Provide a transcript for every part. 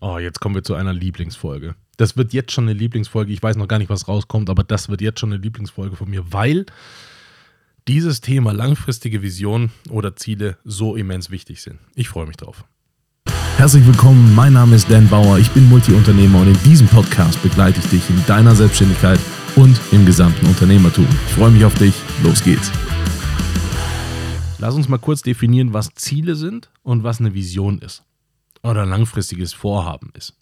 Oh, jetzt kommen wir zu einer Lieblingsfolge. Das wird jetzt schon eine Lieblingsfolge. Ich weiß noch gar nicht, was rauskommt, aber das wird jetzt schon eine Lieblingsfolge von mir, weil dieses Thema langfristige Vision oder Ziele so immens wichtig sind. Ich freue mich drauf. Herzlich willkommen, mein Name ist Dan Bauer, ich bin Multiunternehmer und in diesem Podcast begleite ich dich in deiner Selbstständigkeit und im gesamten Unternehmertum. Ich freue mich auf dich, los geht's. Lass uns mal kurz definieren, was Ziele sind und was eine Vision ist oder langfristiges Vorhaben ist.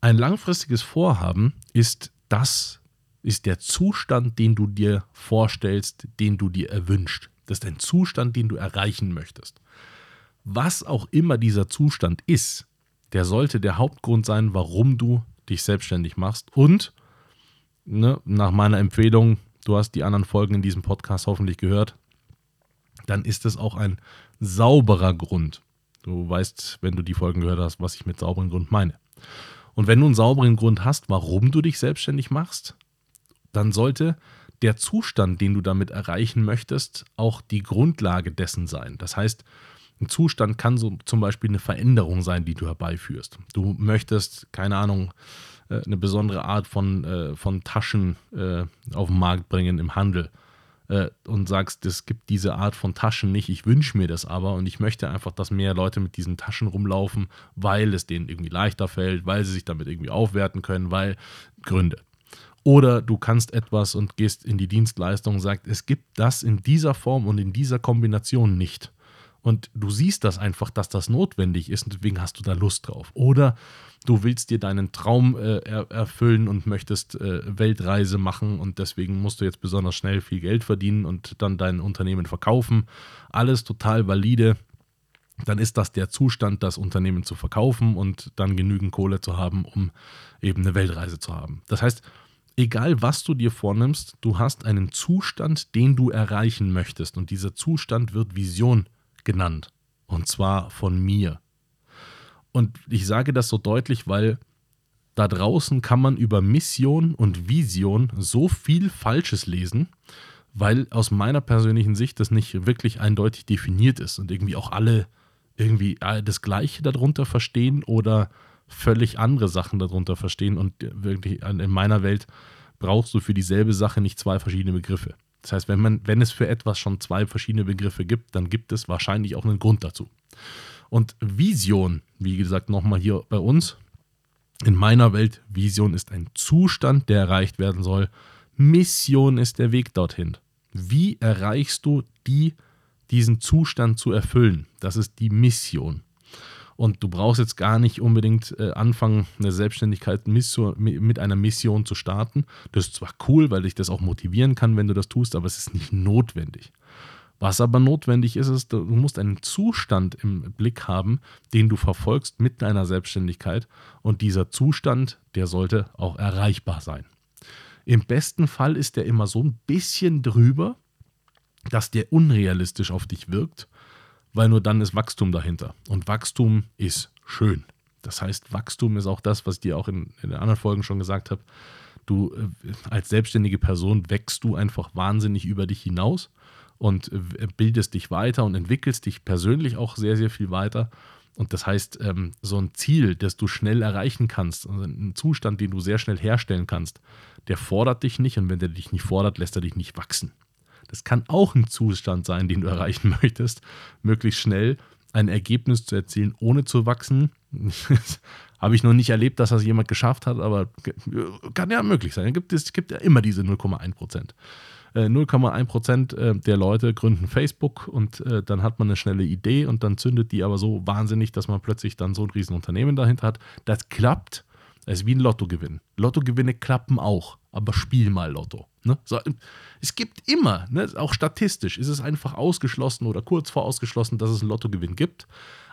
Ein langfristiges Vorhaben ist das, ist der Zustand, den du dir vorstellst, den du dir erwünscht. Das ist ein Zustand, den du erreichen möchtest. Was auch immer dieser Zustand ist, der sollte der Hauptgrund sein, warum du dich selbstständig machst. Und ne, nach meiner Empfehlung, du hast die anderen Folgen in diesem Podcast hoffentlich gehört, dann ist es auch ein sauberer Grund, Du weißt, wenn du die Folgen gehört hast, was ich mit sauberen Grund meine. Und wenn du einen sauberen Grund hast, warum du dich selbstständig machst, dann sollte der Zustand, den du damit erreichen möchtest, auch die Grundlage dessen sein. Das heißt, ein Zustand kann so zum Beispiel eine Veränderung sein, die du herbeiführst. Du möchtest, keine Ahnung, äh, eine besondere Art von, äh, von Taschen äh, auf den Markt bringen im Handel äh, und sagst, es gibt diese Art von Taschen nicht, ich wünsche mir das aber und ich möchte einfach, dass mehr Leute mit diesen Taschen rumlaufen, weil es denen irgendwie leichter fällt, weil sie sich damit irgendwie aufwerten können, weil Gründe. Oder du kannst etwas und gehst in die Dienstleistung und sagst, es gibt das in dieser Form und in dieser Kombination nicht. Und du siehst das einfach, dass das notwendig ist und deswegen hast du da Lust drauf. Oder du willst dir deinen Traum äh, er erfüllen und möchtest äh, Weltreise machen und deswegen musst du jetzt besonders schnell viel Geld verdienen und dann dein Unternehmen verkaufen. Alles total valide. Dann ist das der Zustand, das Unternehmen zu verkaufen und dann genügend Kohle zu haben, um eben eine Weltreise zu haben. Das heißt, egal was du dir vornimmst, du hast einen Zustand, den du erreichen möchtest und dieser Zustand wird Vision genannt. Und zwar von mir. Und ich sage das so deutlich, weil da draußen kann man über Mission und Vision so viel Falsches lesen, weil aus meiner persönlichen Sicht das nicht wirklich eindeutig definiert ist und irgendwie auch alle irgendwie das Gleiche darunter verstehen oder völlig andere Sachen darunter verstehen. Und wirklich in meiner Welt brauchst du für dieselbe Sache nicht zwei verschiedene Begriffe. Das heißt, wenn, man, wenn es für etwas schon zwei verschiedene Begriffe gibt, dann gibt es wahrscheinlich auch einen Grund dazu. Und Vision, wie gesagt, nochmal hier bei uns, in meiner Welt, Vision ist ein Zustand, der erreicht werden soll. Mission ist der Weg dorthin. Wie erreichst du die, diesen Zustand zu erfüllen? Das ist die Mission. Und du brauchst jetzt gar nicht unbedingt äh, anfangen, eine Selbstständigkeit mit einer Mission zu starten. Das ist zwar cool, weil dich das auch motivieren kann, wenn du das tust, aber es ist nicht notwendig. Was aber notwendig ist, ist, du musst einen Zustand im Blick haben, den du verfolgst mit deiner Selbstständigkeit. Und dieser Zustand, der sollte auch erreichbar sein. Im besten Fall ist der immer so ein bisschen drüber, dass der unrealistisch auf dich wirkt weil nur dann ist Wachstum dahinter. Und Wachstum ist schön. Das heißt, Wachstum ist auch das, was ich dir auch in, in den anderen Folgen schon gesagt habe. Du äh, als selbstständige Person wächst du einfach wahnsinnig über dich hinaus und äh, bildest dich weiter und entwickelst dich persönlich auch sehr, sehr viel weiter. Und das heißt, ähm, so ein Ziel, das du schnell erreichen kannst, also ein Zustand, den du sehr schnell herstellen kannst, der fordert dich nicht und wenn der dich nicht fordert, lässt er dich nicht wachsen. Das kann auch ein Zustand sein, den du erreichen möchtest, möglichst schnell ein Ergebnis zu erzielen, ohne zu wachsen. Habe ich noch nicht erlebt, dass das jemand geschafft hat, aber kann ja möglich sein. Es gibt, es gibt ja immer diese 0,1 Prozent. 0,1 äh, Prozent äh, der Leute gründen Facebook und äh, dann hat man eine schnelle Idee und dann zündet die aber so wahnsinnig, dass man plötzlich dann so ein Riesenunternehmen dahinter hat. Das klappt. Es ist wie ein Lottogewinn. Lottogewinne klappen auch, aber spiel mal Lotto. Ne? So, es gibt immer, ne, auch statistisch, ist es einfach ausgeschlossen oder kurz vor ausgeschlossen, dass es einen Lottogewinn gibt.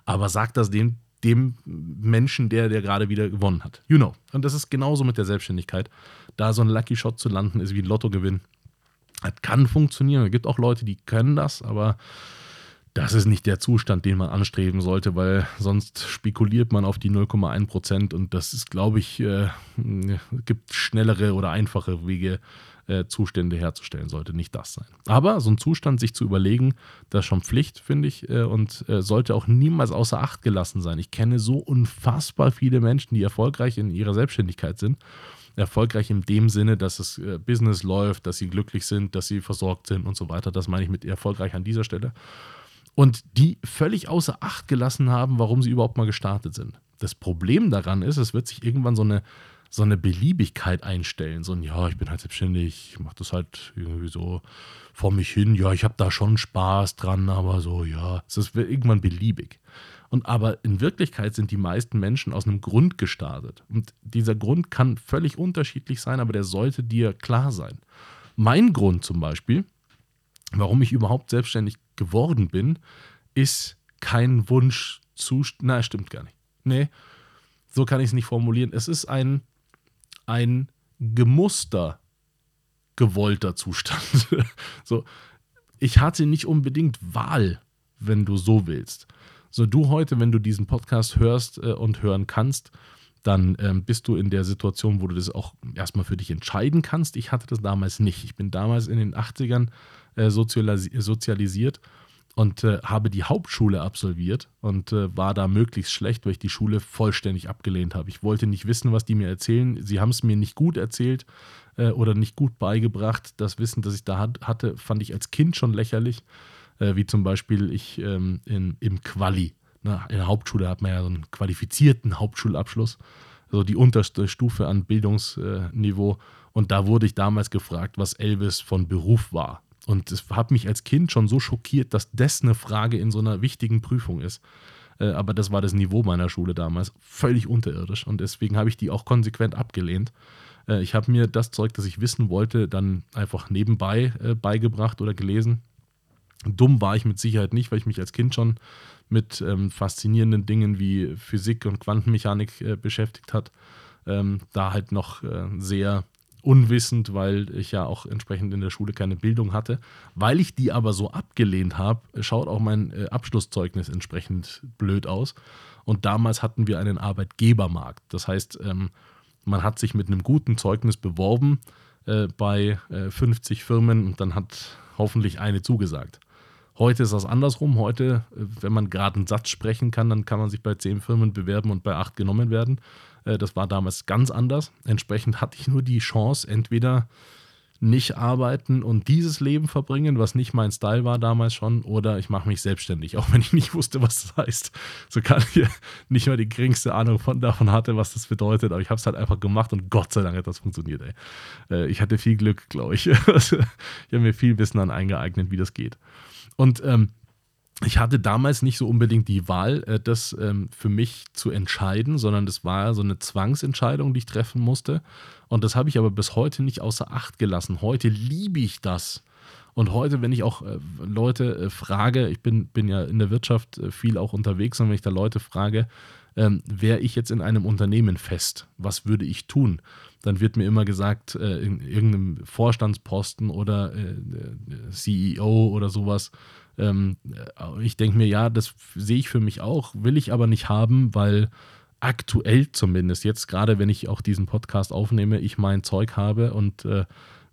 Aber sagt das dem, dem Menschen, der, der gerade wieder gewonnen hat. You know. Und das ist genauso mit der Selbstständigkeit. Da so ein Lucky Shot zu landen, ist wie ein Lottogewinn. Das kann funktionieren. Es gibt auch Leute, die können das, aber das ist nicht der Zustand, den man anstreben sollte, weil sonst spekuliert man auf die 0,1 Prozent und das ist, glaube ich, äh, gibt schnellere oder einfache Wege, äh, Zustände herzustellen, sollte nicht das sein. Aber so ein Zustand, sich zu überlegen, das ist schon Pflicht, finde ich, äh, und äh, sollte auch niemals außer Acht gelassen sein. Ich kenne so unfassbar viele Menschen, die erfolgreich in ihrer Selbstständigkeit sind. Erfolgreich in dem Sinne, dass das Business läuft, dass sie glücklich sind, dass sie versorgt sind und so weiter. Das meine ich mit erfolgreich an dieser Stelle. Und die völlig außer Acht gelassen haben, warum sie überhaupt mal gestartet sind. Das Problem daran ist, es wird sich irgendwann so eine so eine Beliebigkeit einstellen. So ein, ja, ich bin halt selbstständig, ich mache das halt irgendwie so vor mich hin. Ja, ich habe da schon Spaß dran, aber so, ja, es ist irgendwann beliebig. Und aber in Wirklichkeit sind die meisten Menschen aus einem Grund gestartet. Und dieser Grund kann völlig unterschiedlich sein, aber der sollte dir klar sein. Mein Grund zum Beispiel, warum ich überhaupt selbstständig geworden bin, ist kein Wunsch zu. Na, stimmt gar nicht. Nee, so kann ich es nicht formulieren. Es ist ein ein gemuster gewollter Zustand. so, ich hatte nicht unbedingt Wahl, wenn du so willst. So, du heute, wenn du diesen Podcast hörst äh, und hören kannst, dann ähm, bist du in der Situation, wo du das auch erstmal für dich entscheiden kannst. Ich hatte das damals nicht. Ich bin damals in den 80ern äh, sozialisiert und äh, habe die Hauptschule absolviert und äh, war da möglichst schlecht, weil ich die Schule vollständig abgelehnt habe. Ich wollte nicht wissen, was die mir erzählen. Sie haben es mir nicht gut erzählt äh, oder nicht gut beigebracht. Das Wissen, das ich da hat, hatte, fand ich als Kind schon lächerlich, äh, wie zum Beispiel ich ähm, in, im Quali. Ne? In der Hauptschule hat man ja so einen qualifizierten Hauptschulabschluss, also die unterste Stufe an Bildungsniveau. Und da wurde ich damals gefragt, was Elvis von Beruf war. Und es hat mich als Kind schon so schockiert, dass das eine Frage in so einer wichtigen Prüfung ist. Äh, aber das war das Niveau meiner Schule damals. Völlig unterirdisch. Und deswegen habe ich die auch konsequent abgelehnt. Äh, ich habe mir das Zeug, das ich wissen wollte, dann einfach nebenbei äh, beigebracht oder gelesen. Dumm war ich mit Sicherheit nicht, weil ich mich als Kind schon mit ähm, faszinierenden Dingen wie Physik und Quantenmechanik beschäftigt hat. Ähm, da halt noch sehr unwissend, weil ich ja auch entsprechend in der Schule keine Bildung hatte. Weil ich die aber so abgelehnt habe, schaut auch mein äh, Abschlusszeugnis entsprechend blöd aus. Und damals hatten wir einen Arbeitgebermarkt. Das heißt, ähm, man hat sich mit einem guten Zeugnis beworben äh, bei äh, 50 Firmen und dann hat hoffentlich eine zugesagt. Heute ist das andersrum. Heute, äh, wenn man gerade einen Satz sprechen kann, dann kann man sich bei 10 Firmen bewerben und bei 8 genommen werden. Äh, das war damals ganz anders. Entsprechend hatte ich nur die Chance, entweder nicht arbeiten und dieses Leben verbringen, was nicht mein Style war damals schon, oder ich mache mich selbstständig, auch wenn ich nicht wusste, was das heißt. So kann ich nicht mal die geringste Ahnung von, davon hatte, was das bedeutet, aber ich habe es halt einfach gemacht und Gott sei Dank hat das funktioniert. Ey. Äh, ich hatte viel Glück, glaube ich. ich habe mir viel Wissen dann eingeeignet, wie das geht. Und ähm, ich hatte damals nicht so unbedingt die Wahl, äh, das ähm, für mich zu entscheiden, sondern das war so eine Zwangsentscheidung, die ich treffen musste. Und das habe ich aber bis heute nicht außer Acht gelassen. Heute liebe ich das. Und heute, wenn ich auch äh, Leute äh, frage, ich bin, bin ja in der Wirtschaft viel auch unterwegs, und wenn ich da Leute frage, ähm, wäre ich jetzt in einem Unternehmen fest, was würde ich tun? Dann wird mir immer gesagt, äh, in irgendeinem Vorstandsposten oder äh, CEO oder sowas ähm, äh, ich denke mir, ja, das sehe ich für mich auch, will ich aber nicht haben, weil aktuell zumindest, jetzt gerade wenn ich auch diesen Podcast aufnehme, ich mein Zeug habe und äh,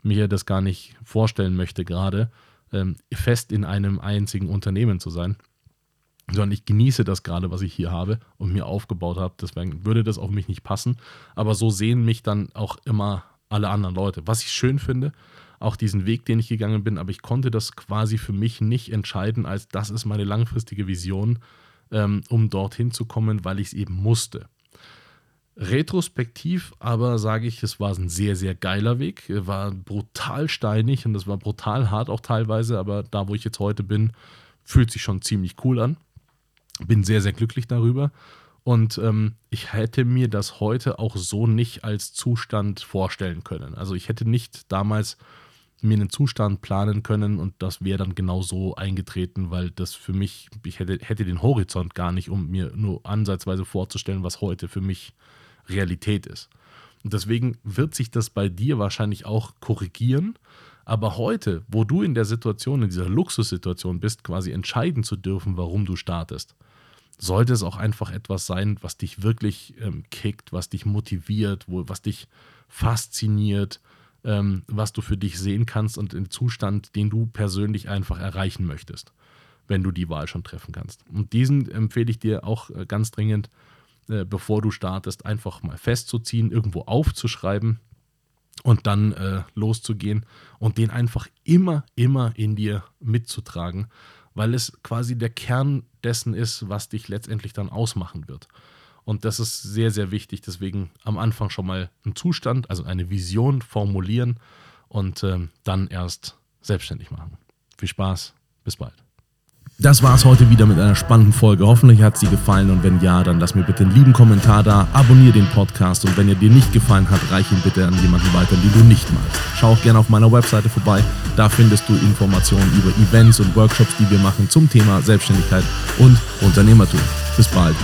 mir das gar nicht vorstellen möchte, gerade ähm, fest in einem einzigen Unternehmen zu sein. Sondern ich genieße das gerade, was ich hier habe und mir aufgebaut habe. Deswegen würde das auf mich nicht passen. Aber so sehen mich dann auch immer alle anderen Leute. Was ich schön finde, auch diesen Weg, den ich gegangen bin, aber ich konnte das quasi für mich nicht entscheiden, als das ist meine langfristige Vision, ähm, um dorthin zu kommen, weil ich es eben musste. Retrospektiv aber sage ich, es war ein sehr, sehr geiler Weg. War brutal steinig und es war brutal hart auch teilweise, aber da, wo ich jetzt heute bin, fühlt sich schon ziemlich cool an. Bin sehr, sehr glücklich darüber. Und ähm, ich hätte mir das heute auch so nicht als Zustand vorstellen können. Also ich hätte nicht damals mir einen Zustand planen können und das wäre dann genau so eingetreten, weil das für mich, ich hätte, hätte den Horizont gar nicht, um mir nur ansatzweise vorzustellen, was heute für mich Realität ist. Und deswegen wird sich das bei dir wahrscheinlich auch korrigieren. Aber heute, wo du in der Situation, in dieser Luxussituation bist, quasi entscheiden zu dürfen, warum du startest, sollte es auch einfach etwas sein, was dich wirklich ähm, kickt, was dich motiviert, wo, was dich fasziniert, ähm, was du für dich sehen kannst und den Zustand, den du persönlich einfach erreichen möchtest, wenn du die Wahl schon treffen kannst. Und diesen empfehle ich dir auch äh, ganz dringend, äh, bevor du startest, einfach mal festzuziehen, irgendwo aufzuschreiben und dann äh, loszugehen und den einfach immer, immer in dir mitzutragen, weil es quasi der Kern dessen ist, was dich letztendlich dann ausmachen wird. Und das ist sehr, sehr wichtig. Deswegen am Anfang schon mal einen Zustand, also eine Vision formulieren und äh, dann erst selbstständig machen. Viel Spaß, bis bald. Das war's heute wieder mit einer spannenden Folge. Hoffentlich hat sie gefallen und wenn ja, dann lass mir bitte einen lieben Kommentar da, abonniere den Podcast und wenn er dir nicht gefallen hat, reich ihn bitte an jemanden weiter, den du nicht magst. Schau auch gerne auf meiner Webseite vorbei, da findest du Informationen über Events und Workshops, die wir machen zum Thema Selbstständigkeit und Unternehmertum. Bis bald.